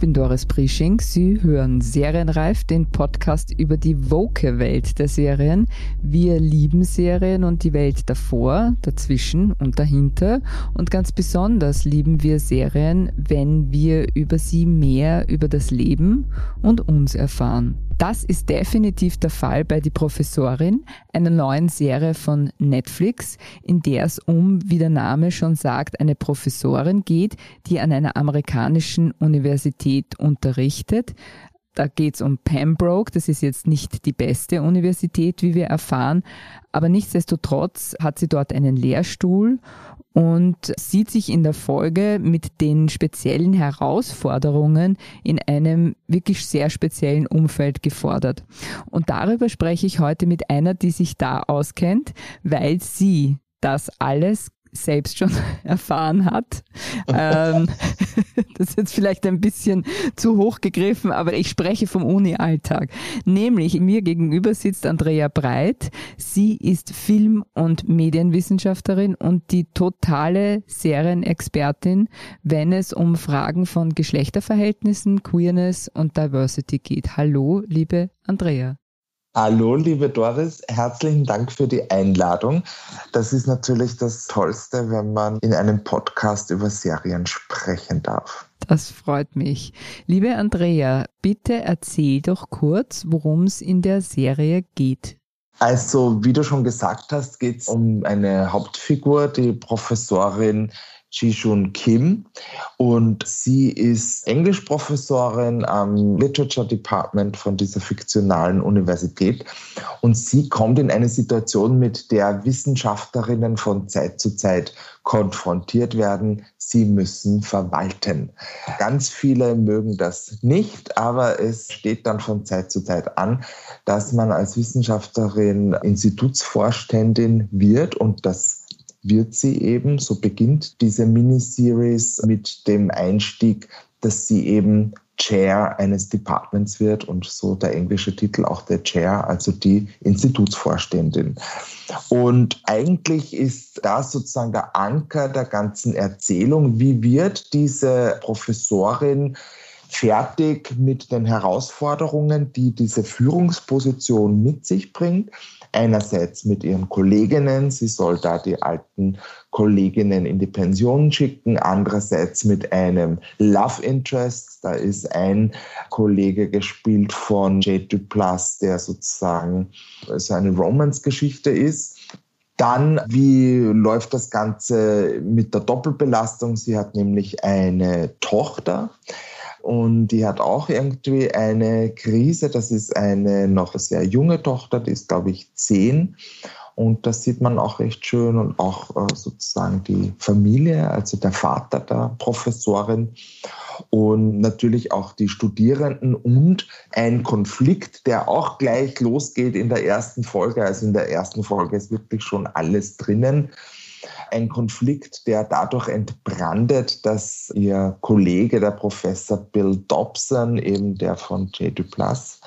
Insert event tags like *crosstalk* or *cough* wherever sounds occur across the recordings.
Bin Doris Prisching. Sie hören Serienreif, den Podcast über die woke-Welt der Serien. Wir lieben Serien und die Welt davor, dazwischen und dahinter. Und ganz besonders lieben wir Serien, wenn wir über sie mehr über das Leben und uns erfahren. Das ist definitiv der Fall bei Die Professorin, einer neuen Serie von Netflix, in der es um, wie der Name schon sagt, eine Professorin geht, die an einer amerikanischen Universität unterrichtet. Da geht es um Pembroke, das ist jetzt nicht die beste Universität, wie wir erfahren, aber nichtsdestotrotz hat sie dort einen Lehrstuhl und sieht sich in der Folge mit den speziellen Herausforderungen in einem wirklich sehr speziellen Umfeld gefordert. Und darüber spreche ich heute mit einer, die sich da auskennt, weil sie das alles selbst schon *laughs* erfahren hat. ähm, *laughs* das ist jetzt vielleicht ein bisschen zu hoch gegriffen, aber ich spreche vom Uni-Alltag. Nämlich mir gegenüber sitzt Andrea Breit. Sie ist Film- und Medienwissenschaftlerin und die totale Serienexpertin, wenn es um Fragen von Geschlechterverhältnissen, Queerness und Diversity geht. Hallo, liebe Andrea. Hallo, liebe Doris, herzlichen Dank für die Einladung. Das ist natürlich das Tollste, wenn man in einem Podcast über Serien sprechen darf. Das freut mich. Liebe Andrea, bitte erzähl doch kurz, worum es in der Serie geht. Also, wie du schon gesagt hast, geht es um eine Hauptfigur, die Professorin Jishun Kim und sie ist Englischprofessorin am Literature Department von dieser fiktionalen Universität und sie kommt in eine Situation, mit der Wissenschaftlerinnen von Zeit zu Zeit konfrontiert werden. Sie müssen verwalten. Ganz viele mögen das nicht, aber es steht dann von Zeit zu Zeit an, dass man als Wissenschaftlerin Institutsvorständin wird und das wird sie eben, so beginnt diese Miniseries mit dem Einstieg, dass sie eben Chair eines Departments wird und so der englische Titel auch der Chair, also die Institutsvorständin. Und eigentlich ist das sozusagen der Anker der ganzen Erzählung. Wie wird diese Professorin fertig mit den Herausforderungen, die diese Führungsposition mit sich bringt? Einerseits mit ihren Kolleginnen, sie soll da die alten Kolleginnen in die Pension schicken, andererseits mit einem Love Interest, da ist ein Kollege gespielt von Jade Duplass, der sozusagen so eine Romance-Geschichte ist. Dann, wie läuft das Ganze mit der Doppelbelastung? Sie hat nämlich eine Tochter, und die hat auch irgendwie eine Krise. Das ist eine noch sehr junge Tochter, die ist, glaube ich, zehn. Und das sieht man auch recht schön und auch äh, sozusagen die Familie, also der Vater der Professorin und natürlich auch die Studierenden und ein Konflikt, der auch gleich losgeht in der ersten Folge. Also in der ersten Folge ist wirklich schon alles drinnen ein Konflikt, der dadurch entbrandet, dass ihr Kollege, der Professor Bill Dobson, eben der von J. Duplass,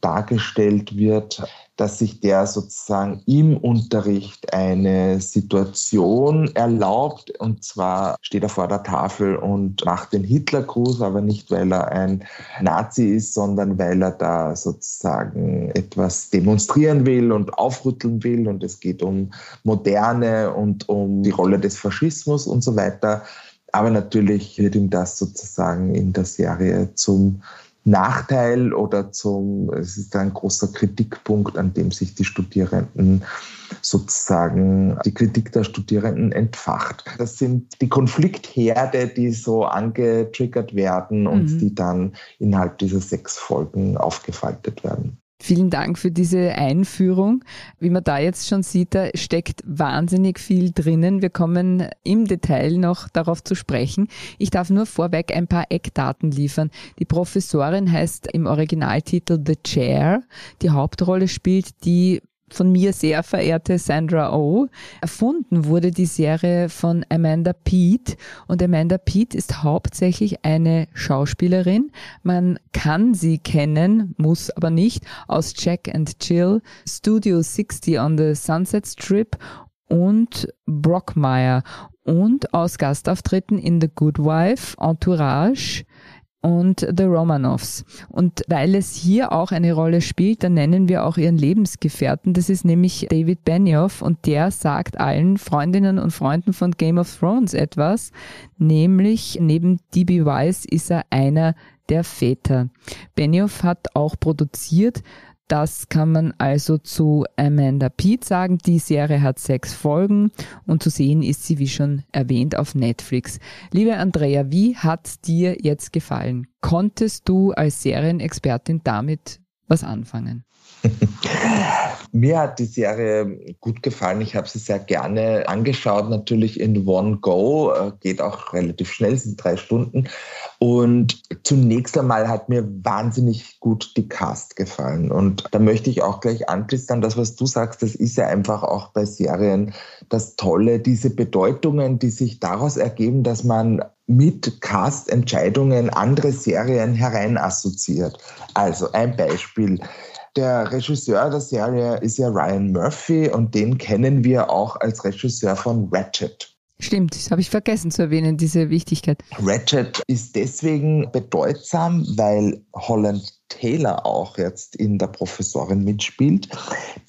dargestellt wird, dass sich der sozusagen im Unterricht eine Situation erlaubt. Und zwar steht er vor der Tafel und macht den Hitlergruß, aber nicht, weil er ein Nazi ist, sondern weil er da sozusagen etwas demonstrieren will und aufrütteln will. Und es geht um Moderne und um die Rolle des Faschismus und so weiter. Aber natürlich wird ihm das sozusagen in der Serie zum Nachteil oder zum, es ist ein großer Kritikpunkt, an dem sich die Studierenden sozusagen die Kritik der Studierenden entfacht. Das sind die Konfliktherde, die so angetriggert werden und mhm. die dann innerhalb dieser sechs Folgen aufgefaltet werden. Vielen Dank für diese Einführung. Wie man da jetzt schon sieht, da steckt wahnsinnig viel drinnen. Wir kommen im Detail noch darauf zu sprechen. Ich darf nur vorweg ein paar Eckdaten liefern. Die Professorin heißt im Originaltitel The Chair. Die Hauptrolle spielt die von mir sehr verehrte Sandra Oh. Erfunden wurde die Serie von Amanda Peet und Amanda Peet ist hauptsächlich eine Schauspielerin. Man kann sie kennen, muss aber nicht, aus Jack and Jill, Studio 60 on the Sunset Strip und Brockmire und aus Gastauftritten in The Good Wife, Entourage, und The Romanovs. Und weil es hier auch eine Rolle spielt, dann nennen wir auch ihren Lebensgefährten. Das ist nämlich David Benioff und der sagt allen Freundinnen und Freunden von Game of Thrones etwas, nämlich neben D.B. Weiss ist er einer der Väter. Benioff hat auch produziert das kann man also zu Amanda Pete sagen. Die Serie hat sechs Folgen und zu sehen ist sie, wie schon erwähnt, auf Netflix. Liebe Andrea, wie hat dir jetzt gefallen? Konntest du als Serienexpertin damit was anfangen? *laughs* Mir hat die Serie gut gefallen. Ich habe sie sehr gerne angeschaut, natürlich in One Go. Äh, geht auch relativ schnell, sind drei Stunden. Und zunächst einmal hat mir wahnsinnig gut die Cast gefallen. Und da möchte ich auch gleich anschließen das, was du sagst. Das ist ja einfach auch bei Serien das Tolle, diese Bedeutungen, die sich daraus ergeben, dass man mit Cast-Entscheidungen andere Serien hereinassoziiert. Also ein Beispiel. Der Regisseur der Serie ist ja Ryan Murphy und den kennen wir auch als Regisseur von Ratchet. Stimmt, das habe ich vergessen zu erwähnen, diese Wichtigkeit. Ratchet ist deswegen bedeutsam, weil Holland Taylor auch jetzt in der Professorin mitspielt,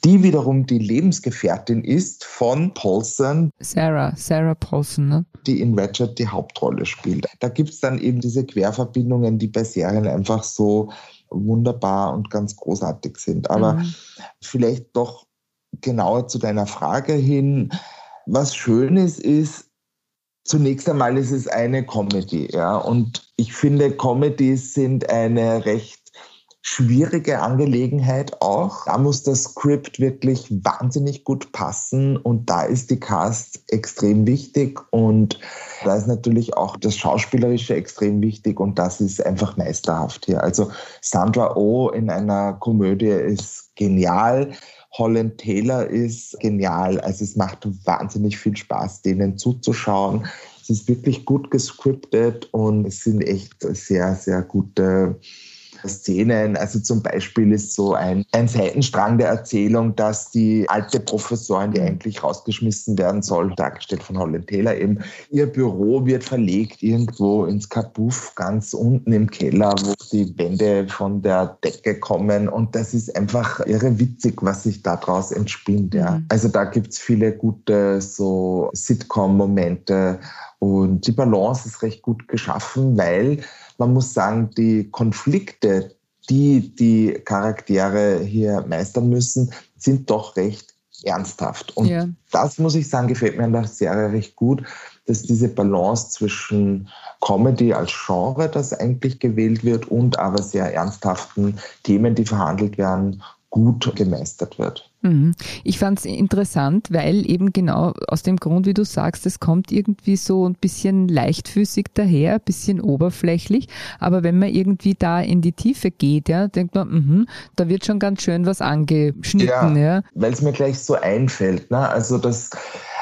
die wiederum die Lebensgefährtin ist von Paulson. Sarah, Sarah Paulson, ne? Die in Ratchet die Hauptrolle spielt. Da gibt es dann eben diese Querverbindungen, die bei Serien einfach so wunderbar und ganz großartig sind. Aber mhm. vielleicht doch genauer zu deiner Frage hin. Was schön ist, ist, zunächst einmal ist es eine Comedy, ja. Und ich finde, Comedies sind eine recht schwierige Angelegenheit auch. Da muss das Skript wirklich wahnsinnig gut passen und da ist die Cast extrem wichtig und da ist natürlich auch das Schauspielerische extrem wichtig und das ist einfach meisterhaft hier. Also Sandra Oh in einer Komödie ist genial. Holland Taylor ist genial. Also es macht wahnsinnig viel Spaß, denen zuzuschauen. Es ist wirklich gut gescriptet und es sind echt sehr, sehr gute Szenen. Also zum Beispiel ist so ein, ein Seitenstrang der Erzählung, dass die alte Professorin, die eigentlich rausgeschmissen werden soll, dargestellt von Holland Taylor eben, ihr Büro wird verlegt irgendwo ins Kabuff ganz unten im Keller, wo die Wände von der Decke kommen und das ist einfach irre witzig, was sich daraus entspinnt. Ja. Mhm. Also da gibt es viele gute so Sitcom-Momente und die Balance ist recht gut geschaffen, weil man muss sagen, die Konflikte, die die Charaktere hier meistern müssen, sind doch recht ernsthaft. Und ja. das, muss ich sagen, gefällt mir an der Serie recht gut, dass diese Balance zwischen Comedy als Genre, das eigentlich gewählt wird, und aber sehr ernsthaften Themen, die verhandelt werden, gut gemeistert wird. Mhm. Ich fand es interessant, weil eben genau aus dem Grund, wie du sagst, es kommt irgendwie so ein bisschen leichtfüßig daher, ein bisschen oberflächlich, aber wenn man irgendwie da in die Tiefe geht, ja, denkt man, mh, da wird schon ganz schön was angeschnitten. Ja, ja. weil es mir gleich so einfällt. Ne? Also das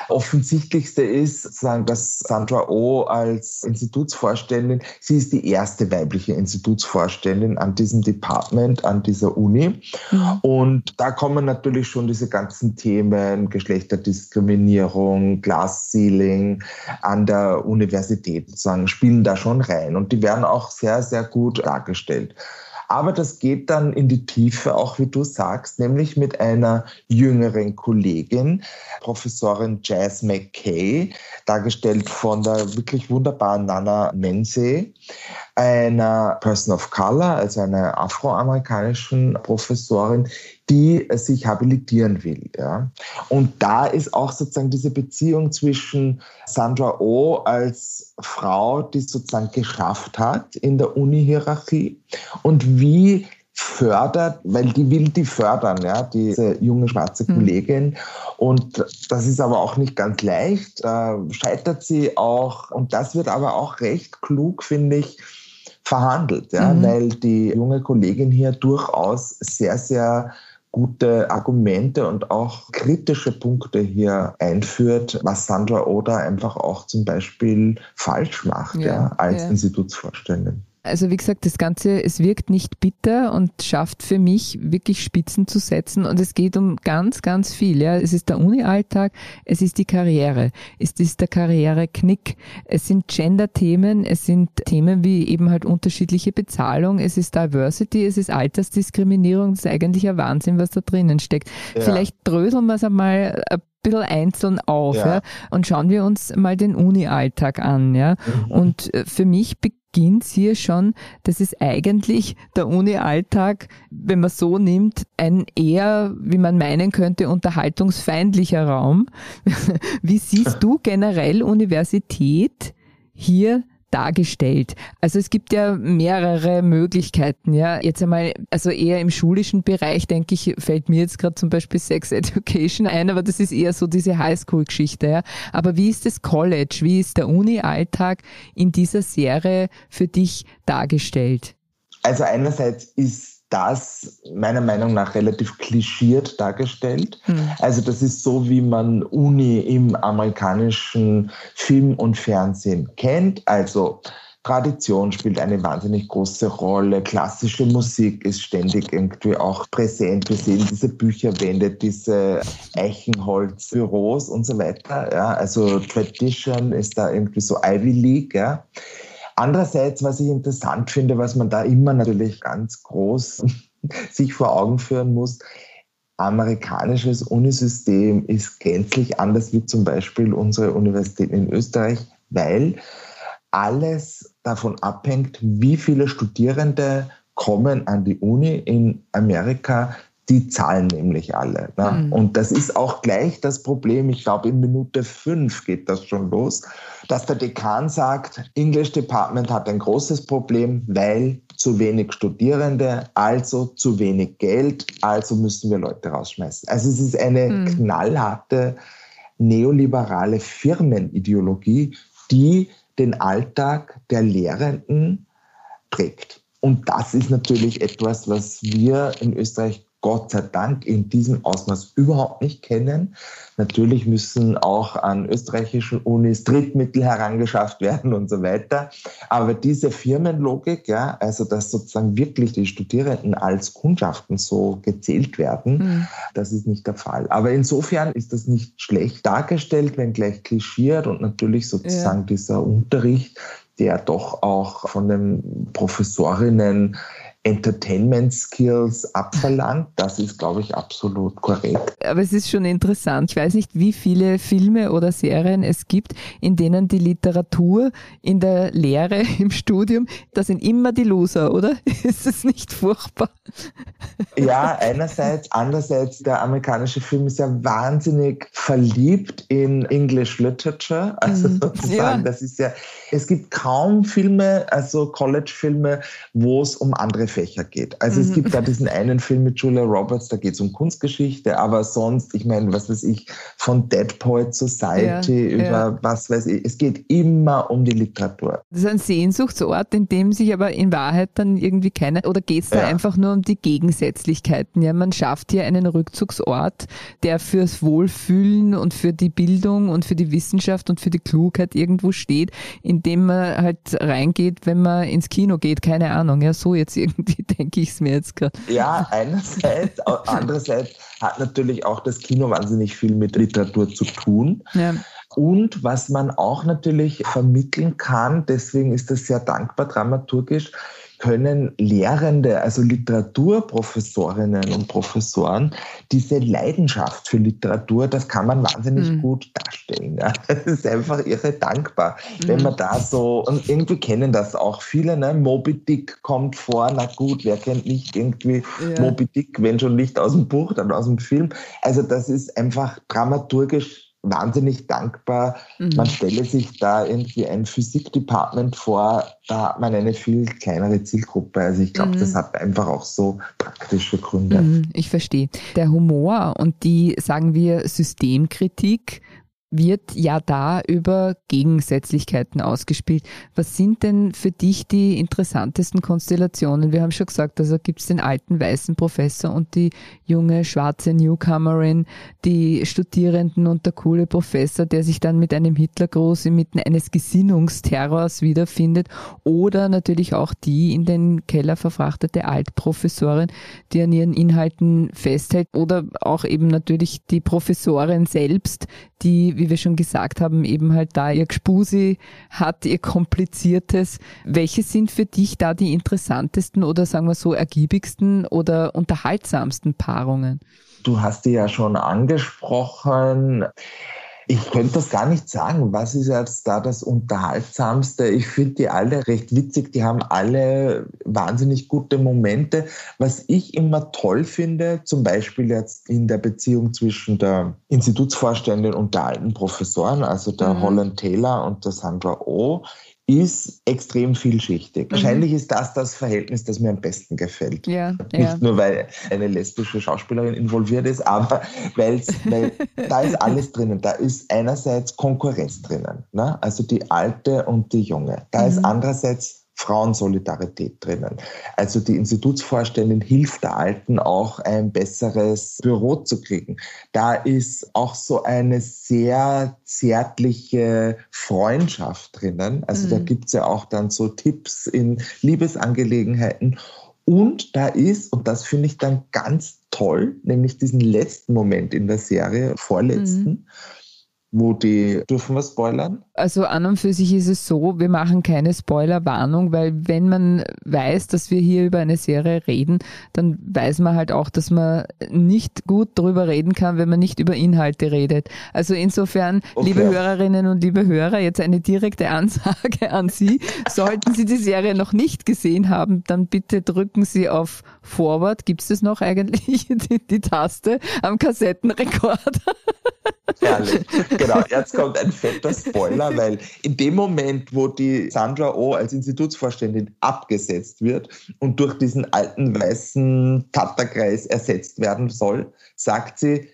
offensichtlichste ist, sozusagen, dass Sandra Oh als Institutsvorständin, sie ist die erste weibliche Institutsvorständin an diesem Department, an dieser Uni. Mhm. Und da kommen natürlich schon diese ganzen Themen, Geschlechterdiskriminierung, Glass Ceiling an der Universität sozusagen, spielen da schon rein. Und die werden auch sehr, sehr gut dargestellt. Aber das geht dann in die Tiefe, auch wie du sagst, nämlich mit einer jüngeren Kollegin, Professorin Jazz McKay, dargestellt von der wirklich wunderbaren Nana Mense, einer Person of Color, also einer afroamerikanischen Professorin, die sich habilitieren will. Ja. Und da ist auch sozusagen diese Beziehung zwischen Sandra Oh als Frau, die es sozusagen geschafft hat in der Uni-Hierarchie und wie fördert, weil die will die fördern, ja, diese junge schwarze mhm. Kollegin. Und das ist aber auch nicht ganz leicht. Da scheitert sie auch. Und das wird aber auch recht klug, finde ich, verhandelt, ja, mhm. weil die junge Kollegin hier durchaus sehr, sehr gute Argumente und auch kritische Punkte hier einführt, was Sandra Oda einfach auch zum Beispiel falsch macht ja, ja als ja. Institutsvorständin. Also wie gesagt, das Ganze, es wirkt nicht bitter und schafft für mich wirklich Spitzen zu setzen und es geht um ganz, ganz viel. Ja. Es ist der Uni-Alltag, es ist die Karriere, es ist der Karriereknick, es sind Gender-Themen, es sind Themen wie eben halt unterschiedliche Bezahlung, es ist Diversity, es ist Altersdiskriminierung, das ist eigentlich ein Wahnsinn, was da drinnen steckt. Ja. Vielleicht dröseln wir es einmal ein bisschen einzeln auf ja. ja. und schauen wir uns mal den Uni-Alltag an. Ja. Mhm. Und äh, für mich beginnt beginnt hier schon, dass es eigentlich der Uni-Alltag, wenn man so nimmt, ein eher, wie man meinen könnte, unterhaltungsfeindlicher Raum. *laughs* Wie siehst du generell Universität hier dargestellt. Also es gibt ja mehrere Möglichkeiten, ja. Jetzt einmal, also eher im schulischen Bereich, denke ich, fällt mir jetzt gerade zum Beispiel Sex Education ein, aber das ist eher so diese Highschool-Geschichte, ja. Aber wie ist das College? Wie ist der Uni-Alltag in dieser Serie für dich dargestellt? Also einerseits ist das meiner Meinung nach relativ klischiert dargestellt. Mhm. Also das ist so, wie man Uni im amerikanischen Film und Fernsehen kennt. Also Tradition spielt eine wahnsinnig große Rolle. Klassische Musik ist ständig irgendwie auch präsent. Wir sehen diese Bücherwände, diese Eichenholzbüros und so weiter. Ja, also Tradition ist da irgendwie so Ivy League. Ja. Andererseits, was ich interessant finde, was man da immer natürlich ganz groß *laughs* sich vor Augen führen muss, amerikanisches Unisystem ist gänzlich anders wie zum Beispiel unsere Universitäten in Österreich, weil alles davon abhängt, wie viele Studierende kommen an die Uni in Amerika, die zahlen nämlich alle. Ne? Mhm. Und das ist auch gleich das Problem. Ich glaube, in Minute fünf geht das schon los, dass der Dekan sagt, English Department hat ein großes Problem, weil zu wenig Studierende, also zu wenig Geld, also müssen wir Leute rausschmeißen. Also es ist eine mhm. knallharte neoliberale Firmenideologie, die den Alltag der Lehrenden prägt. Und das ist natürlich etwas, was wir in Österreich Gott sei Dank in diesem Ausmaß überhaupt nicht kennen. Natürlich müssen auch an österreichischen Unis Drittmittel herangeschafft werden und so weiter. Aber diese Firmenlogik, ja, also dass sozusagen wirklich die Studierenden als Kundschaften so gezählt werden, mhm. das ist nicht der Fall. Aber insofern ist das nicht schlecht dargestellt, wenn gleich klischiert und natürlich sozusagen ja. dieser Unterricht, der doch auch von den Professorinnen Entertainment Skills abverlangt. Das ist, glaube ich, absolut korrekt. Aber es ist schon interessant. Ich weiß nicht, wie viele Filme oder Serien es gibt, in denen die Literatur in der Lehre *laughs* im Studium, das sind immer die Loser, oder? *laughs* Ist es nicht furchtbar? Ja, einerseits. Andererseits, der amerikanische Film ist ja wahnsinnig verliebt in English Literature. Also mhm. sozusagen, ja. das ist ja, es gibt kaum Filme, also College-Filme, wo es um andere Fächer geht. Also mhm. es gibt da diesen einen Film mit Julia Roberts, da geht es um Kunstgeschichte, aber sonst, ich meine, was weiß ich, von Dead Poet Society ja, über ja. was weiß ich, es geht immer um die Literatur. Das ist ein Sehnsuchtsort, in dem sich aber in Wahrheit dann irgendwie keiner, oder geht es da ja. einfach nur um die Gegensätzlichkeiten? Ja, man schafft hier einen Rückzugsort, der fürs Wohlfühlen und für die Bildung und für die Wissenschaft und für die Klugheit irgendwo steht, in dem man halt reingeht, wenn man ins Kino geht, keine Ahnung, ja, so jetzt *laughs* irgendwie denke ich es mir jetzt gerade. Ja, einerseits. andererseits hat natürlich auch das Kino wahnsinnig viel mit Literatur zu tun. Ja. Und was man auch natürlich vermitteln kann, deswegen ist das sehr dankbar dramaturgisch, können Lehrende, also Literaturprofessorinnen und Professoren, diese Leidenschaft für Literatur, das kann man wahnsinnig mhm. gut darstellen. Ja. *laughs* Das ist einfach irre dankbar, mhm. wenn man da so, und irgendwie kennen das auch viele, ne? Moby Dick kommt vor, na gut, wer kennt nicht irgendwie ja. Moby Dick, wenn schon nicht aus dem Buch, dann aus dem Film. Also das ist einfach dramaturgisch wahnsinnig dankbar. Mhm. Man stelle sich da irgendwie ein Physikdepartment vor, da hat man eine viel kleinere Zielgruppe. Also ich glaube, mhm. das hat einfach auch so praktische Gründe. Mhm, ich verstehe. Der Humor und die, sagen wir, Systemkritik wird ja da über Gegensätzlichkeiten ausgespielt. Was sind denn für dich die interessantesten Konstellationen? Wir haben schon gesagt, also gibt es den alten weißen Professor und die junge schwarze Newcomerin, die Studierenden und der coole Professor, der sich dann mit einem Hitlergruß inmitten eines Gesinnungsterrors wiederfindet oder natürlich auch die in den Keller verfrachtete Altprofessorin, die an ihren Inhalten festhält oder auch eben natürlich die Professorin selbst, die, wie wir schon gesagt haben, eben halt da ihr Gspusi hat, ihr kompliziertes. Welche sind für dich da die interessantesten oder sagen wir so ergiebigsten oder unterhaltsamsten Paarungen? Du hast die ja schon angesprochen. Ich könnte das gar nicht sagen. Was ist jetzt da das Unterhaltsamste? Ich finde die alle recht witzig. Die haben alle wahnsinnig gute Momente. Was ich immer toll finde, zum Beispiel jetzt in der Beziehung zwischen der Institutsvorständin und der alten Professoren, also der mhm. Holland Taylor und der Sandra Oh, ist extrem vielschichtig. Mhm. Wahrscheinlich ist das das Verhältnis, das mir am besten gefällt. Ja, Nicht ja. nur, weil eine lesbische Schauspielerin involviert ist, aber weil *laughs* da ist alles drinnen. Da ist einerseits Konkurrenz drinnen, ne? also die alte und die junge. Da mhm. ist andererseits Frauensolidarität drinnen. Also die Institutsvorständin hilft der Alten auch ein besseres Büro zu kriegen. Da ist auch so eine sehr zärtliche Freundschaft drinnen. Also mhm. da gibt's ja auch dann so Tipps in Liebesangelegenheiten. Und da ist, und das finde ich dann ganz toll, nämlich diesen letzten Moment in der Serie, vorletzten, mhm wo die, dürfen wir spoilern? Also an und für sich ist es so, wir machen keine Spoilerwarnung, weil wenn man weiß, dass wir hier über eine Serie reden, dann weiß man halt auch, dass man nicht gut darüber reden kann, wenn man nicht über Inhalte redet. Also insofern, okay. liebe Hörerinnen und liebe Hörer, jetzt eine direkte Ansage *laughs* an Sie. Sollten Sie die Serie noch nicht gesehen haben, dann bitte drücken Sie auf Forward. Gibt es das noch eigentlich, *laughs* die, die Taste am Kassettenrekorder? Herrlich. Genau, jetzt kommt ein fetter Spoiler, *laughs* weil in dem Moment, wo die Sandra O als Institutsvorständin abgesetzt wird und durch diesen alten weißen Tatterkreis ersetzt werden soll, sagt sie,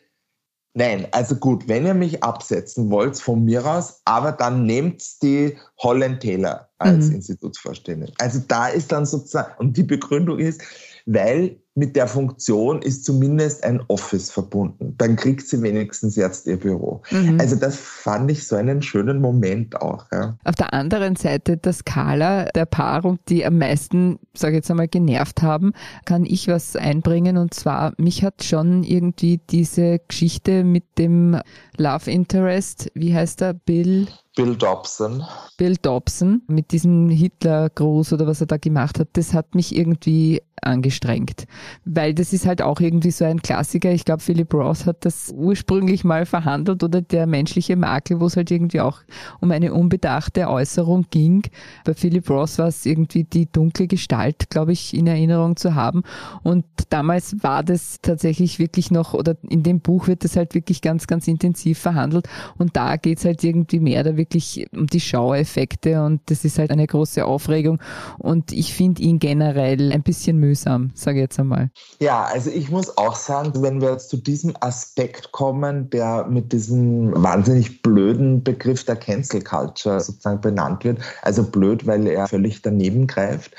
Nein, also gut, wenn ihr mich absetzen wollt, von mir aus, aber dann nehmt die Holland Taylor als mhm. Institutsvorständin. Also da ist dann sozusagen, und die Begründung ist, weil mit der Funktion ist zumindest ein Office verbunden. Dann kriegt sie wenigstens jetzt ihr Büro. Mhm. Also das fand ich so einen schönen Moment auch. Ja. Auf der anderen Seite der Skala der Paarung, die am meisten, sage ich jetzt einmal, genervt haben, kann ich was einbringen. Und zwar, mich hat schon irgendwie diese Geschichte mit dem Love Interest, wie heißt er, Bill? Bill Dobson. Bill Dobson mit diesem Hitlergruß oder was er da gemacht hat, das hat mich irgendwie angestrengt. Weil das ist halt auch irgendwie so ein Klassiker. Ich glaube, Philip Roth hat das ursprünglich mal verhandelt oder der menschliche Makel, wo es halt irgendwie auch um eine unbedachte Äußerung ging. Bei Philip Roth war es irgendwie die dunkle Gestalt, glaube ich, in Erinnerung zu haben. Und damals war das tatsächlich wirklich noch, oder in dem Buch wird das halt wirklich ganz, ganz intensiv verhandelt. Und da geht es halt irgendwie mehr da wirklich um die Schaueffekte und das ist halt eine große Aufregung. Und ich finde ihn generell ein bisschen müde mühsam, sage ich jetzt einmal. Ja, also ich muss auch sagen, wenn wir jetzt zu diesem Aspekt kommen, der mit diesem wahnsinnig blöden Begriff der Cancel Culture sozusagen benannt wird, also blöd, weil er völlig daneben greift,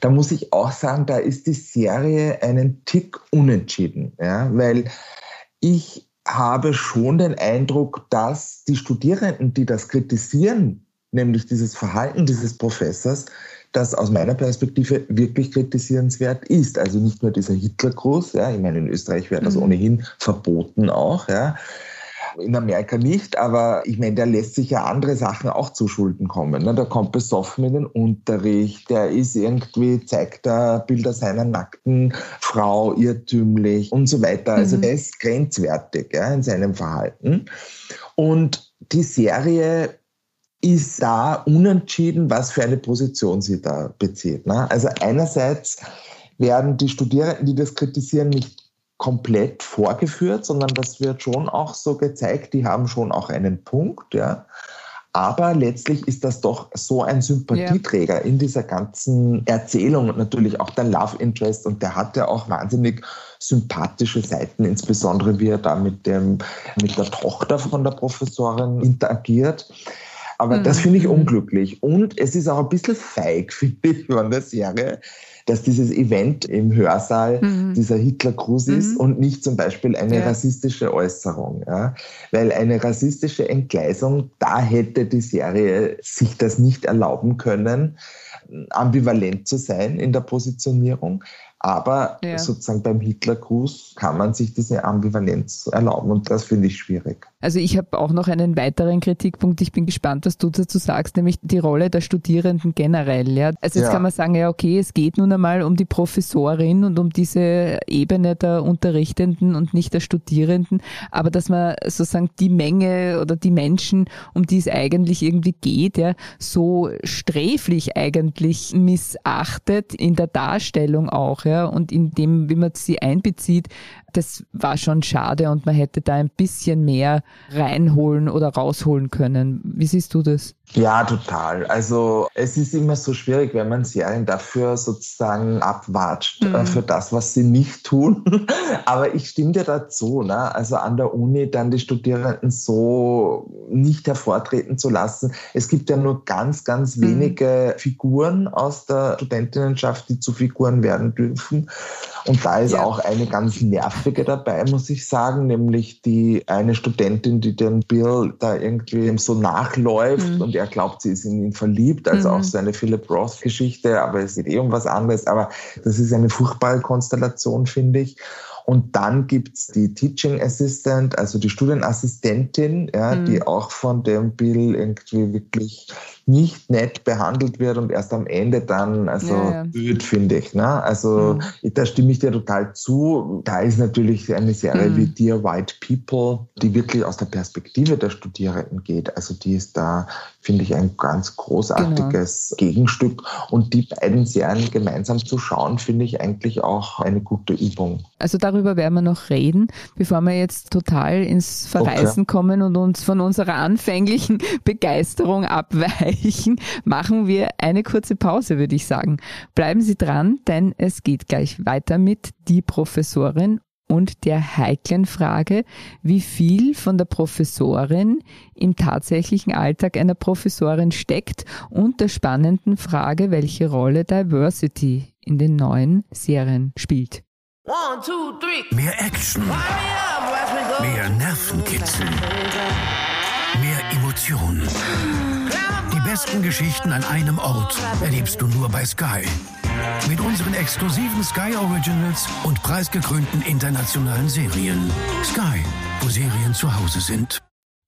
da muss ich auch sagen, da ist die Serie einen Tick unentschieden, ja, weil ich habe schon den Eindruck, dass die Studierenden, die das kritisieren, nämlich dieses Verhalten dieses Professors, das aus meiner Perspektive wirklich kritisierenswert ist. Also nicht nur dieser Hitlergruß, ja, ich meine, in Österreich wäre das mhm. ohnehin verboten auch, ja. In Amerika nicht, aber ich meine, der lässt sich ja andere Sachen auch zu Schulden kommen. Ne? Der kommt besoffen in den Unterricht, der ist irgendwie, zeigt da Bilder seiner nackten Frau irrtümlich und so weiter. Also mhm. der ist grenzwertig ja, in seinem Verhalten. Und die Serie ist da unentschieden, was für eine Position sie da bezieht. Ne? Also einerseits werden die Studierenden, die das kritisieren, nicht komplett vorgeführt, sondern das wird schon auch so gezeigt, die haben schon auch einen Punkt, ja. Aber letztlich ist das doch so ein Sympathieträger ja. in dieser ganzen Erzählung und natürlich auch der Love Interest. Und der hat ja auch wahnsinnig sympathische Seiten, insbesondere wie er da mit, dem, mit der Tochter von der Professorin interagiert. Aber mhm. das finde ich unglücklich. Und es ist auch ein bisschen feig, *laughs* finde ich, von der Serie, dass dieses Event im Hörsaal mhm. dieser Hitlergruß ist mhm. und nicht zum Beispiel eine ja. rassistische Äußerung. Ja? Weil eine rassistische Entgleisung, da hätte die Serie sich das nicht erlauben können, ambivalent zu sein in der Positionierung. Aber ja. sozusagen beim Hitlergruß kann man sich diese Ambivalenz erlauben und das finde ich schwierig. Also ich habe auch noch einen weiteren Kritikpunkt. Ich bin gespannt, was du dazu sagst, nämlich die Rolle der Studierenden generell. Ja? Also jetzt ja. kann man sagen, ja okay, es geht nun einmal um die Professorin und um diese Ebene der Unterrichtenden und nicht der Studierenden, aber dass man sozusagen die Menge oder die Menschen, um die es eigentlich irgendwie geht, ja, so sträflich eigentlich missachtet in der Darstellung auch ja, und in dem, wie man sie einbezieht, das war schon schade und man hätte da ein bisschen mehr reinholen oder rausholen können. Wie siehst du das? Ja, total. Also es ist immer so schwierig, wenn man Serien dafür sozusagen abwatscht, äh, mhm. für das, was sie nicht tun. *laughs* Aber ich stimme dir dazu. Ne? Also an der Uni dann die Studierenden so nicht hervortreten zu lassen. Es gibt ja nur ganz, ganz mhm. wenige Figuren aus der Studentinnenschaft, die zu Figuren werden dürfen. Und da ist ja. auch eine ganz nervige dabei, muss ich sagen, nämlich die eine Studentin, die den Bill da irgendwie so nachläuft mhm. und er glaubt, sie ist in ihn verliebt, also mhm. auch seine Philip Roth-Geschichte, aber es geht eh um was anderes. Aber das ist eine furchtbare Konstellation, finde ich. Und dann gibt's die Teaching Assistant, also die Studienassistentin, ja, mhm. die auch von dem Bill irgendwie wirklich nicht nett behandelt wird und erst am Ende dann, also ja, ja. finde ich. Ne? Also mhm. da stimme ich dir total zu. Da ist natürlich eine Serie mhm. wie Dear White People, die wirklich aus der Perspektive der Studierenden geht. Also die ist da, finde ich, ein ganz großartiges genau. Gegenstück. Und die beiden Serien gemeinsam zu schauen, finde ich eigentlich auch eine gute Übung. Also darüber werden wir noch reden, bevor wir jetzt total ins Verreisen okay. kommen und uns von unserer anfänglichen *laughs* Begeisterung abweichen erreichen, machen wir eine kurze Pause, würde ich sagen. Bleiben Sie dran, denn es geht gleich weiter mit die Professorin und der heiklen Frage, wie viel von der Professorin im tatsächlichen Alltag einer Professorin steckt und der spannenden Frage, welche Rolle Diversity in den neuen Serien spielt. One, two, mehr Action, mehr Nervenkitzel, mehr Emotionen besten Geschichten an einem Ort erlebst du nur bei Sky. Mit unseren exklusiven Sky Originals und preisgekrönten internationalen Serien. Sky, wo Serien zu Hause sind.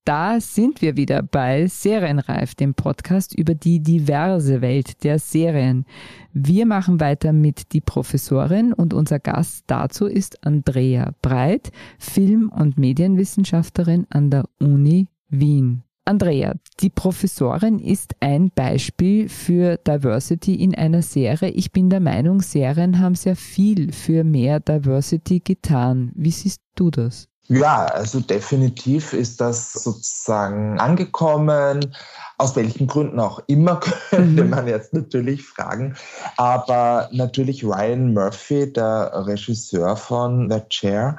Da sind wir wieder bei Serienreif, dem Podcast über die diverse Welt der Serien. Wir machen weiter mit Die Professorin und unser Gast dazu ist Andrea Breit, Film- und Medienwissenschaftlerin an der Uni Wien. Andrea, die Professorin ist ein Beispiel für Diversity in einer Serie. Ich bin der Meinung, Serien haben sehr viel für mehr Diversity getan. Wie siehst du das? Ja, also definitiv ist das sozusagen angekommen. Aus welchen Gründen auch immer, *laughs* könnte mhm. man jetzt natürlich fragen. Aber natürlich Ryan Murphy, der Regisseur von The Chair,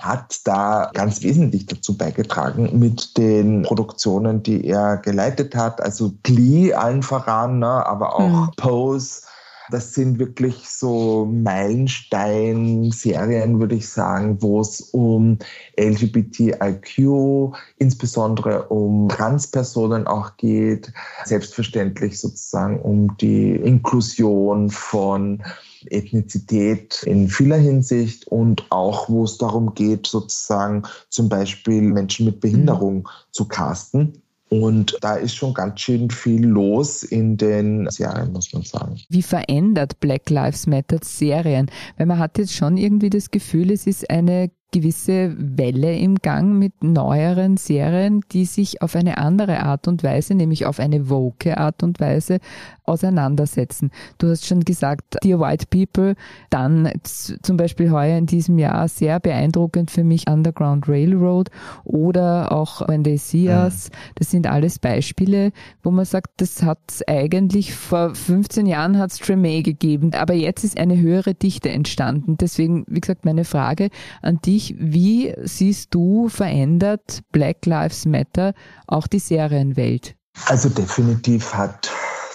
hat da ganz wesentlich dazu beigetragen mit den Produktionen, die er geleitet hat. Also Glee allen voran, ne, aber auch mhm. Pose. Das sind wirklich so Meilenstein-Serien, würde ich sagen, wo es um LGBTIQ, insbesondere um Transpersonen auch geht. Selbstverständlich sozusagen um die Inklusion von Ethnizität in vieler Hinsicht und auch, wo es darum geht, sozusagen zum Beispiel Menschen mit Behinderung mhm. zu casten. Und da ist schon ganz schön viel los in den Serien, muss man sagen. Wie verändert Black Lives Matter Serien? Weil man hat jetzt schon irgendwie das Gefühl, es ist eine gewisse Welle im Gang mit neueren Serien, die sich auf eine andere Art und Weise, nämlich auf eine woke Art und Weise auseinandersetzen. Du hast schon gesagt, Dear White People, dann zum Beispiel heuer in diesem Jahr sehr beeindruckend für mich Underground Railroad oder auch When They See Us. Das sind alles Beispiele, wo man sagt, das hat eigentlich vor 15 Jahren hat es Tremé gegeben, aber jetzt ist eine höhere Dichte entstanden. Deswegen, wie gesagt, meine Frage an dich, wie siehst du verändert Black Lives Matter auch die Serienwelt? Also definitiv hat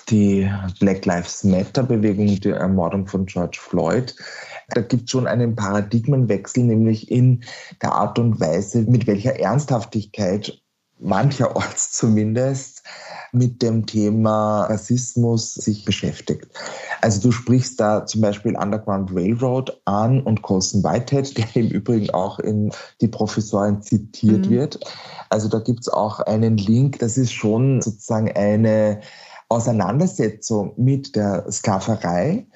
die Black Lives Matter Bewegung, die Ermordung von George Floyd, da gibt es schon einen Paradigmenwechsel, nämlich in der Art und Weise, mit welcher Ernsthaftigkeit mancherorts zumindest mit dem Thema Rassismus sich beschäftigt. Also du sprichst da zum Beispiel Underground Railroad an und Colson Whitehead, der im Übrigen auch in die Professorin zitiert mhm. wird. Also da gibt es auch einen Link. Das ist schon sozusagen eine Auseinandersetzung mit der Sklaverei,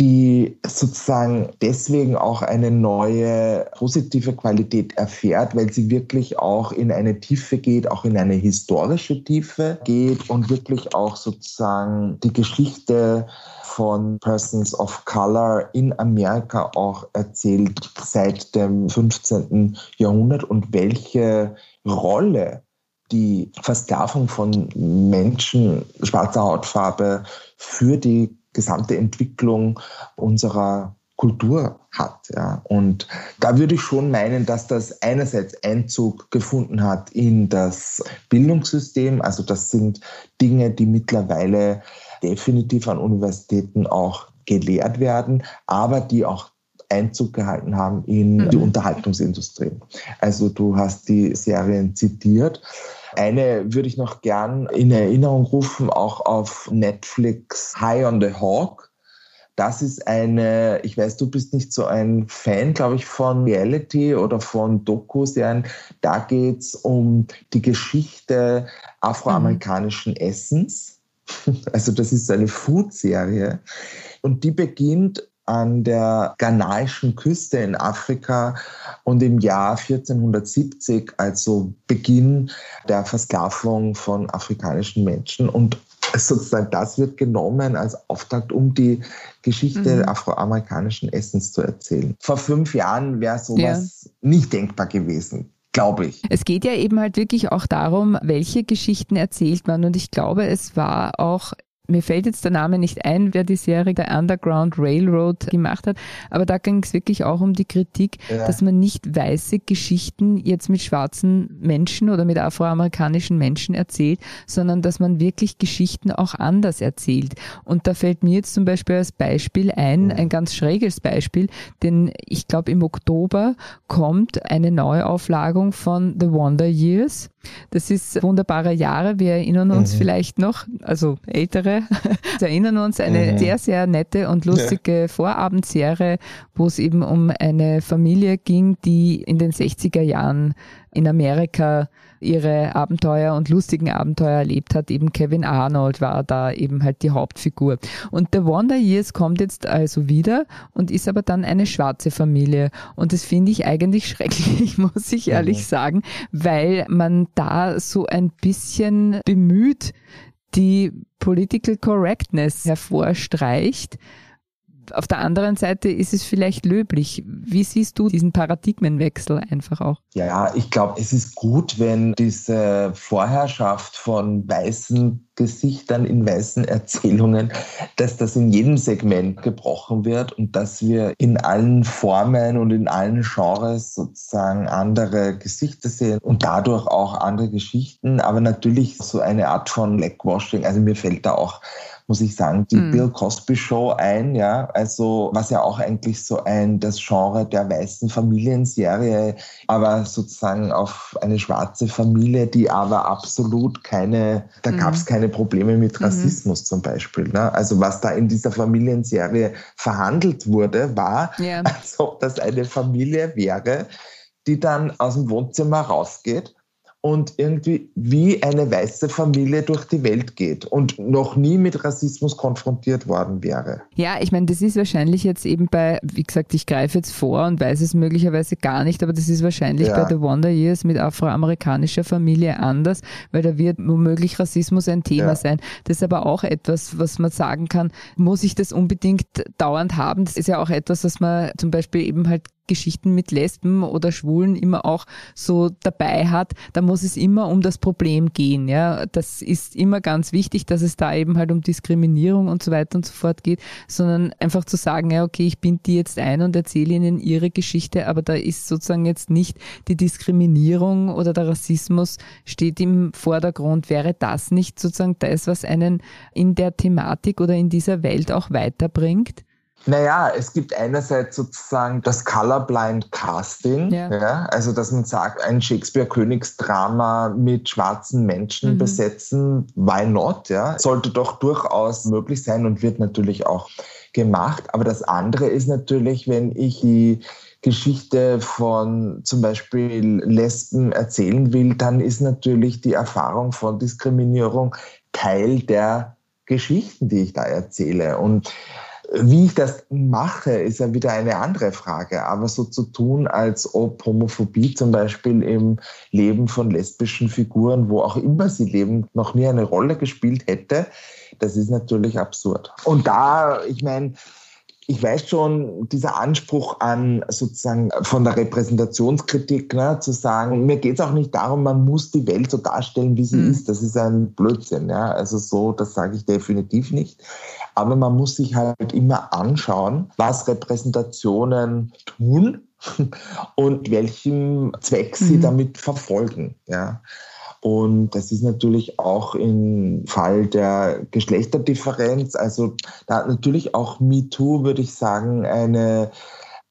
die sozusagen deswegen auch eine neue positive Qualität erfährt, weil sie wirklich auch in eine Tiefe geht, auch in eine historische Tiefe geht und wirklich auch sozusagen die Geschichte von Persons of Color in Amerika auch erzählt seit dem 15. Jahrhundert und welche Rolle die Versklavung von Menschen schwarzer Hautfarbe für die gesamte Entwicklung unserer Kultur hat. Ja. Und da würde ich schon meinen, dass das einerseits Einzug gefunden hat in das Bildungssystem. Also das sind Dinge, die mittlerweile definitiv an Universitäten auch gelehrt werden, aber die auch Einzug gehalten haben in mhm. die Unterhaltungsindustrie. Also du hast die Serien zitiert. Eine würde ich noch gern in Erinnerung rufen, auch auf Netflix High on the Hawk. Das ist eine, ich weiß, du bist nicht so ein Fan, glaube ich, von Reality oder von Doku-Serien. Da geht es um die Geschichte afroamerikanischen mhm. Essens. *laughs* Also das ist eine Food-Serie. Und die beginnt an der ghanaischen Küste in Afrika und im Jahr 1470, also Beginn der Versklavung von afrikanischen Menschen. Und sozusagen das wird genommen als Auftakt, um die Geschichte mhm. afroamerikanischen Essens zu erzählen. Vor fünf Jahren wäre sowas ja. nicht denkbar gewesen glaube ich. Es geht ja eben halt wirklich auch darum, welche Geschichten erzählt man. Und ich glaube, es war auch mir fällt jetzt der Name nicht ein, wer die Serie der Underground Railroad gemacht hat, aber da ging es wirklich auch um die Kritik, ja. dass man nicht weiße Geschichten jetzt mit schwarzen Menschen oder mit afroamerikanischen Menschen erzählt, sondern dass man wirklich Geschichten auch anders erzählt. Und da fällt mir jetzt zum Beispiel als Beispiel ein, ein ganz schräges Beispiel, denn ich glaube im Oktober kommt eine Neuauflagung von The Wonder Years. Das ist wunderbare Jahre. Wir erinnern uns mhm. vielleicht noch, also ältere, erinnern uns eine mhm. sehr, sehr nette und lustige ja. Vorabendserie, wo es eben um eine Familie ging, die in den 60er Jahren in Amerika ihre Abenteuer und lustigen Abenteuer erlebt hat. Eben Kevin Arnold war da eben halt die Hauptfigur. Und The Wonder Years kommt jetzt also wieder und ist aber dann eine schwarze Familie. Und das finde ich eigentlich *laughs* schrecklich, muss ich ehrlich mhm. sagen, weil man da so ein bisschen bemüht die Political Correctness hervorstreicht auf der anderen Seite ist es vielleicht löblich. Wie siehst du diesen Paradigmenwechsel einfach auch? Ja, ich glaube, es ist gut, wenn diese Vorherrschaft von weißen Gesichtern in weißen Erzählungen, dass das in jedem Segment gebrochen wird und dass wir in allen Formen und in allen Genres sozusagen andere Gesichter sehen und dadurch auch andere Geschichten, aber natürlich so eine Art von Leckwashing. Also mir fällt da auch muss ich sagen, die mhm. Bill Cosby Show ein, ja, also was ja auch eigentlich so ein das Genre der weißen Familienserie, aber sozusagen auf eine schwarze Familie, die aber absolut keine, da mhm. gab es keine Probleme mit mhm. Rassismus mhm. zum Beispiel. Ne? Also was da in dieser Familienserie verhandelt wurde, war, yeah. *laughs* als ob das eine Familie wäre, die dann aus dem Wohnzimmer rausgeht und irgendwie wie eine weiße Familie durch die Welt geht und noch nie mit Rassismus konfrontiert worden wäre. Ja, ich meine, das ist wahrscheinlich jetzt eben bei, wie gesagt, ich greife jetzt vor und weiß es möglicherweise gar nicht, aber das ist wahrscheinlich ja. bei The Wonder Years mit afroamerikanischer Familie anders, weil da wird womöglich Rassismus ein Thema ja. sein. Das ist aber auch etwas, was man sagen kann, muss ich das unbedingt dauernd haben? Das ist ja auch etwas, was man zum Beispiel eben halt Geschichten mit Lesben oder Schwulen immer auch so dabei hat, da muss es immer um das Problem gehen. Ja, das ist immer ganz wichtig, dass es da eben halt um Diskriminierung und so weiter und so fort geht, sondern einfach zu sagen, ja, okay, ich bin die jetzt ein und erzähle ihnen ihre Geschichte, aber da ist sozusagen jetzt nicht die Diskriminierung oder der Rassismus steht im Vordergrund. Wäre das nicht sozusagen das, was einen in der Thematik oder in dieser Welt auch weiterbringt? Naja, es gibt einerseits sozusagen das Colorblind Casting, ja. ja also dass man sagt, ein Shakespeare-Königsdrama mit schwarzen Menschen mhm. besetzen, why not? Ja? Sollte doch durchaus möglich sein und wird natürlich auch gemacht. Aber das andere ist natürlich, wenn ich die Geschichte von zum Beispiel Lesben erzählen will, dann ist natürlich die Erfahrung von Diskriminierung Teil der Geschichten, die ich da erzähle. Und wie ich das mache, ist ja wieder eine andere Frage. Aber so zu tun, als ob Homophobie zum Beispiel im Leben von lesbischen Figuren, wo auch immer sie leben, noch nie eine Rolle gespielt hätte, das ist natürlich absurd. Und da, ich meine, ich weiß schon, dieser Anspruch an sozusagen von der Repräsentationskritik ne, zu sagen, mir geht es auch nicht darum, man muss die Welt so darstellen, wie sie mhm. ist. Das ist ein Blödsinn. Ja? Also so, das sage ich definitiv nicht. Aber man muss sich halt immer anschauen, was Repräsentationen tun *laughs* und welchem Zweck sie mhm. damit verfolgen. Ja. Und das ist natürlich auch im Fall der Geschlechterdifferenz, also da hat natürlich auch MeToo, würde ich sagen, eine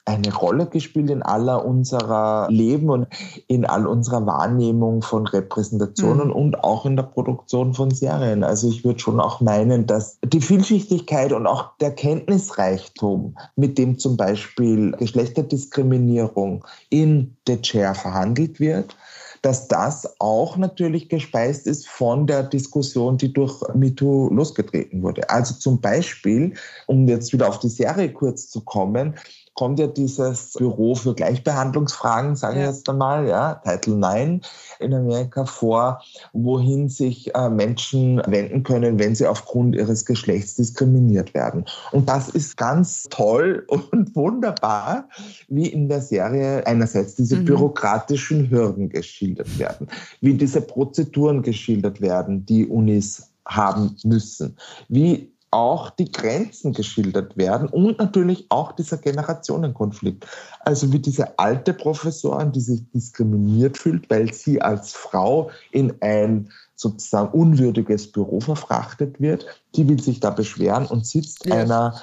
eine Rolle gespielt in aller unserer Leben und in all unserer Wahrnehmung von Repräsentationen mhm. und auch in der Produktion von Serien. Also ich würde schon auch meinen, dass die Vielschichtigkeit und auch der Kenntnisreichtum, mit dem zum Beispiel Geschlechterdiskriminierung in The Chair verhandelt wird, dass das auch natürlich gespeist ist von der Diskussion, die durch MeToo losgetreten wurde. Also zum Beispiel, um jetzt wieder auf die Serie kurz zu kommen, kommt ja dieses Büro für Gleichbehandlungsfragen, sage ich jetzt einmal, ja, Title IX in Amerika vor, wohin sich äh, Menschen wenden können, wenn sie aufgrund ihres Geschlechts diskriminiert werden. Und das ist ganz toll *laughs* und wunderbar, wie in der Serie einerseits diese mhm. bürokratischen Hürden geschildert werden, wie diese Prozeduren geschildert werden, die Unis haben müssen, wie auch die Grenzen geschildert werden und natürlich auch dieser Generationenkonflikt. Also wie diese alte Professorin, die sich diskriminiert fühlt, weil sie als Frau in ein sozusagen unwürdiges Büro verfrachtet wird, die will sich da beschweren und sitzt ja. einer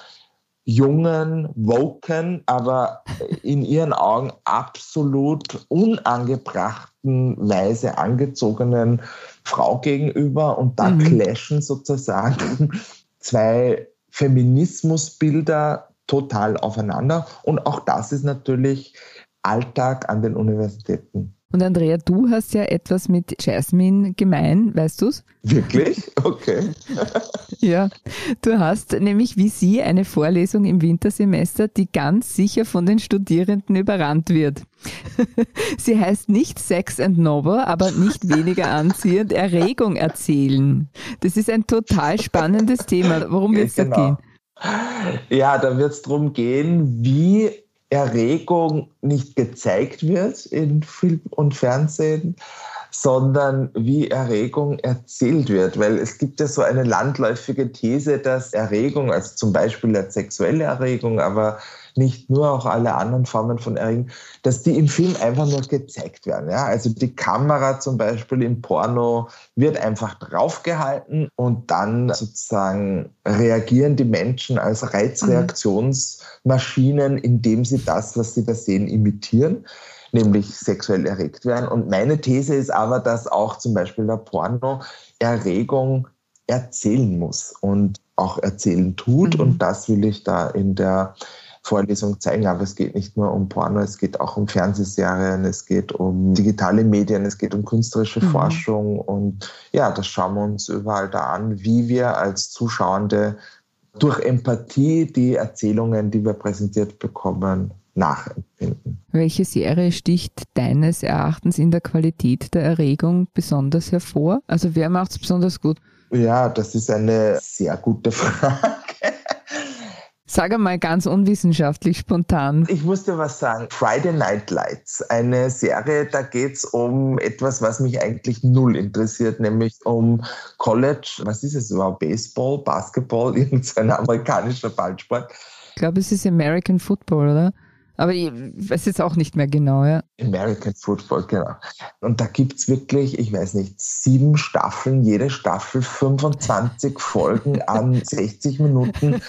jungen, woken, aber in ihren Augen absolut unangebrachten Weise angezogenen Frau gegenüber und da mhm. clashen sozusagen zwei Feminismusbilder total aufeinander. Und auch das ist natürlich Alltag an den Universitäten. Und Andrea, du hast ja etwas mit Jasmine gemein, weißt du's? Wirklich? Okay. *laughs* ja, du hast nämlich wie sie eine Vorlesung im Wintersemester, die ganz sicher von den Studierenden überrannt wird. *laughs* sie heißt nicht Sex and Novel, aber nicht weniger anziehend *laughs* Erregung erzählen. Das ist ein total spannendes Thema. Worum wird es genau. da gehen? Ja, da wird es darum gehen, wie Erregung nicht gezeigt wird in Film und Fernsehen, sondern wie Erregung erzählt wird. Weil es gibt ja so eine landläufige These, dass Erregung, also zum Beispiel eine sexuelle Erregung, aber nicht nur auch alle anderen Formen von Erregung, dass die im Film einfach nur gezeigt werden. Ja? Also die Kamera zum Beispiel im Porno wird einfach draufgehalten und dann sozusagen reagieren die Menschen als Reizreaktionsmaschinen, indem sie das, was sie da sehen, imitieren nämlich sexuell erregt werden. Und meine These ist aber, dass auch zum Beispiel der Porno Erregung erzählen muss und auch erzählen tut. Mhm. Und das will ich da in der Vorlesung zeigen. Aber es geht nicht nur um Porno, es geht auch um Fernsehserien, es geht um digitale Medien, es geht um künstlerische mhm. Forschung. Und ja, das schauen wir uns überall da an, wie wir als Zuschauende durch Empathie die Erzählungen, die wir präsentiert bekommen, nachempfinden. Welche Serie sticht deines Erachtens in der Qualität der Erregung besonders hervor? Also wer macht es besonders gut? Ja, das ist eine sehr gute *laughs* Frage. Sag einmal ganz unwissenschaftlich spontan. Ich muss dir was sagen. Friday Night Lights, eine Serie, da geht es um etwas, was mich eigentlich null interessiert, nämlich um College, was ist es überhaupt? Baseball, Basketball, *laughs* irgendein amerikanischer Ballsport. Ich glaube, es ist American Football, oder? Aber ich weiß jetzt auch nicht mehr genau, ja. American Football, genau. Und da gibt es wirklich, ich weiß nicht, sieben Staffeln, jede Staffel 25 *laughs* Folgen an 60 Minuten.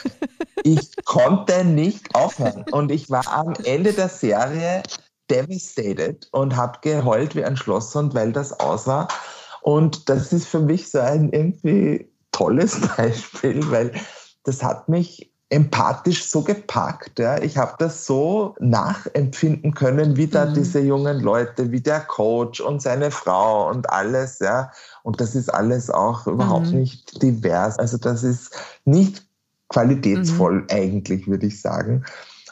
Ich konnte nicht aufhören. Und ich war am Ende der Serie devastated und habe geheult wie ein Schlosshund, weil das aus war. Und das ist für mich so ein irgendwie tolles *laughs* Beispiel, weil das hat mich empathisch so gepackt. Ja. Ich habe das so nachempfinden können, wie da mhm. diese jungen Leute, wie der Coach und seine Frau und alles. Ja. Und das ist alles auch überhaupt mhm. nicht divers. Also das ist nicht qualitätsvoll mhm. eigentlich, würde ich sagen.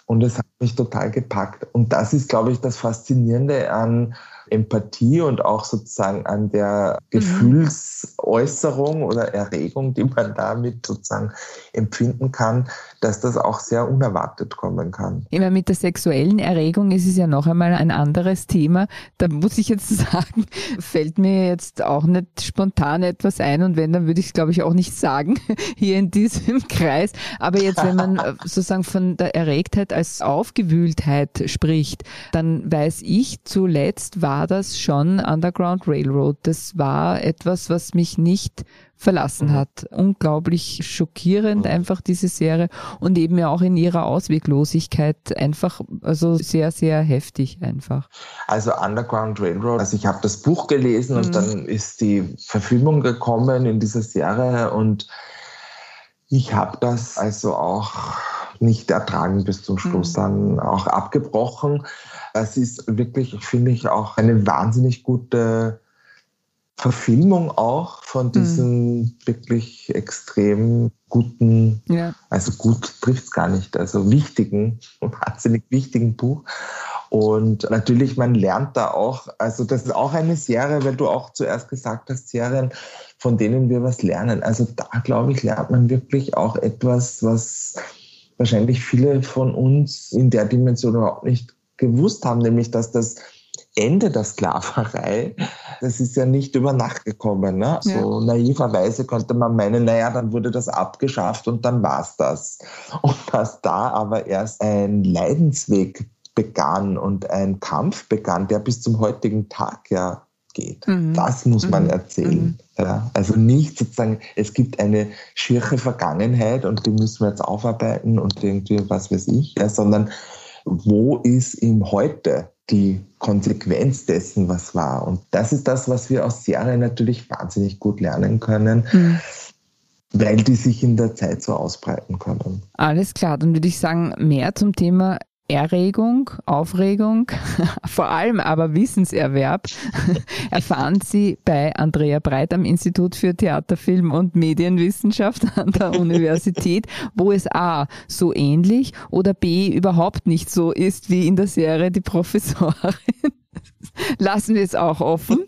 Und es hat mich total gepackt. Und das ist, glaube ich, das Faszinierende an Empathie und auch sozusagen an der mhm. Gefühlsäußerung oder Erregung, die man damit sozusagen empfinden kann, dass das auch sehr unerwartet kommen kann. Immer mit der sexuellen Erregung ist es ja noch einmal ein anderes Thema. Da muss ich jetzt *laughs* sagen, fällt mir jetzt auch nicht spontan etwas ein und wenn, dann würde ich es glaube ich auch nicht sagen *laughs* hier in diesem Kreis. Aber jetzt, wenn man äh, *laughs* sozusagen von der Erregtheit als Aufgewühltheit spricht, dann weiß ich zuletzt war war das schon Underground Railroad. Das war etwas, was mich nicht verlassen mhm. hat. Unglaublich schockierend mhm. einfach diese Serie und eben ja auch in ihrer Ausweglosigkeit einfach, also sehr, sehr heftig einfach. Also Underground Railroad, also ich habe das Buch gelesen mhm. und dann ist die Verfilmung gekommen in dieser Serie und ich habe das also auch nicht ertragen bis zum Schluss, mhm. dann auch abgebrochen. Es ist wirklich, finde ich, auch eine wahnsinnig gute Verfilmung auch von diesem mhm. wirklich extrem guten, ja. also gut trifft es gar nicht, also wichtigen, *laughs* wahnsinnig wichtigen Buch. Und natürlich, man lernt da auch, also das ist auch eine Serie, weil du auch zuerst gesagt hast, Serien, von denen wir was lernen. Also da, glaube ich, lernt man wirklich auch etwas, was wahrscheinlich viele von uns in der Dimension überhaupt nicht gewusst haben, nämlich dass das Ende der Sklaverei, das ist ja nicht über Nacht gekommen. Ne? Ja. So naiverweise könnte man meinen, naja, dann wurde das abgeschafft und dann war es das. Und dass da aber erst ein Leidensweg begann und ein Kampf begann, der bis zum heutigen Tag ja geht. Mhm. Das muss man mhm. erzählen. Mhm. Ja, also nicht sozusagen, es gibt eine schirche Vergangenheit und die müssen wir jetzt aufarbeiten und irgendwie was weiß ich, ja, sondern wo ist im Heute die Konsequenz dessen, was war. Und das ist das, was wir aus Serien natürlich wahnsinnig gut lernen können. Mhm weil die sich in der Zeit so ausbreiten können. Alles klar, dann würde ich sagen, mehr zum Thema Erregung, Aufregung, *laughs* vor allem aber Wissenserwerb *laughs* erfahren Sie bei Andrea Breit am Institut für Theater, Film und Medienwissenschaft an der *laughs* Universität, wo es A so ähnlich oder B überhaupt nicht so ist wie in der Serie Die Professorin. Lassen wir es auch offen.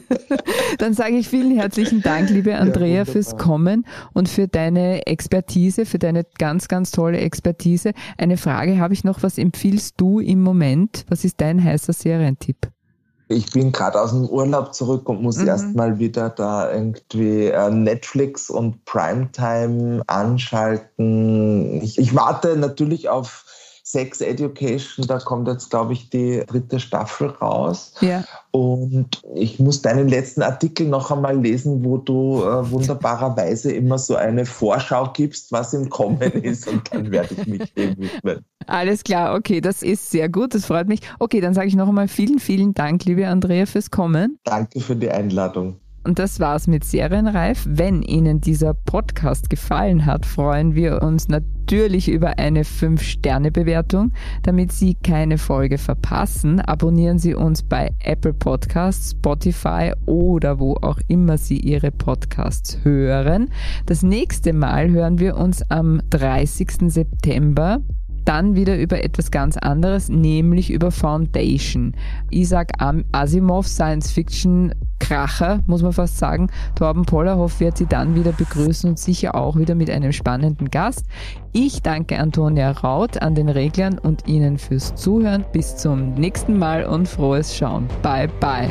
*laughs* Dann sage ich vielen herzlichen Dank, liebe Andrea, ja, fürs Kommen und für deine Expertise, für deine ganz, ganz tolle Expertise. Eine Frage habe ich noch. Was empfiehlst du im Moment? Was ist dein heißer Serientipp? Ich bin gerade aus dem Urlaub zurück und muss mhm. erstmal wieder da irgendwie äh, Netflix und Primetime anschalten. Ich, ich warte natürlich auf Sex Education, da kommt jetzt, glaube ich, die dritte Staffel raus. Ja. Und ich muss deinen letzten Artikel noch einmal lesen, wo du äh, wunderbarerweise immer so eine Vorschau gibst, was im Kommen ist. Und dann werde ich mich dem widmen. Alles klar, okay, das ist sehr gut, das freut mich. Okay, dann sage ich noch einmal vielen, vielen Dank, liebe Andrea, fürs Kommen. Danke für die Einladung. Und das war's mit Serienreif. Wenn Ihnen dieser Podcast gefallen hat, freuen wir uns natürlich über eine 5-Sterne-Bewertung. Damit Sie keine Folge verpassen, abonnieren Sie uns bei Apple Podcasts, Spotify oder wo auch immer Sie Ihre Podcasts hören. Das nächste Mal hören wir uns am 30. September dann wieder über etwas ganz anderes, nämlich über Foundation. Isaac Asimov, Science Fiction Kracher, muss man fast sagen. Torben Pollerhoff wird sie dann wieder begrüßen und sicher auch wieder mit einem spannenden Gast. Ich danke Antonia Raut an den Reglern und Ihnen fürs Zuhören. Bis zum nächsten Mal und frohes Schauen. Bye bye.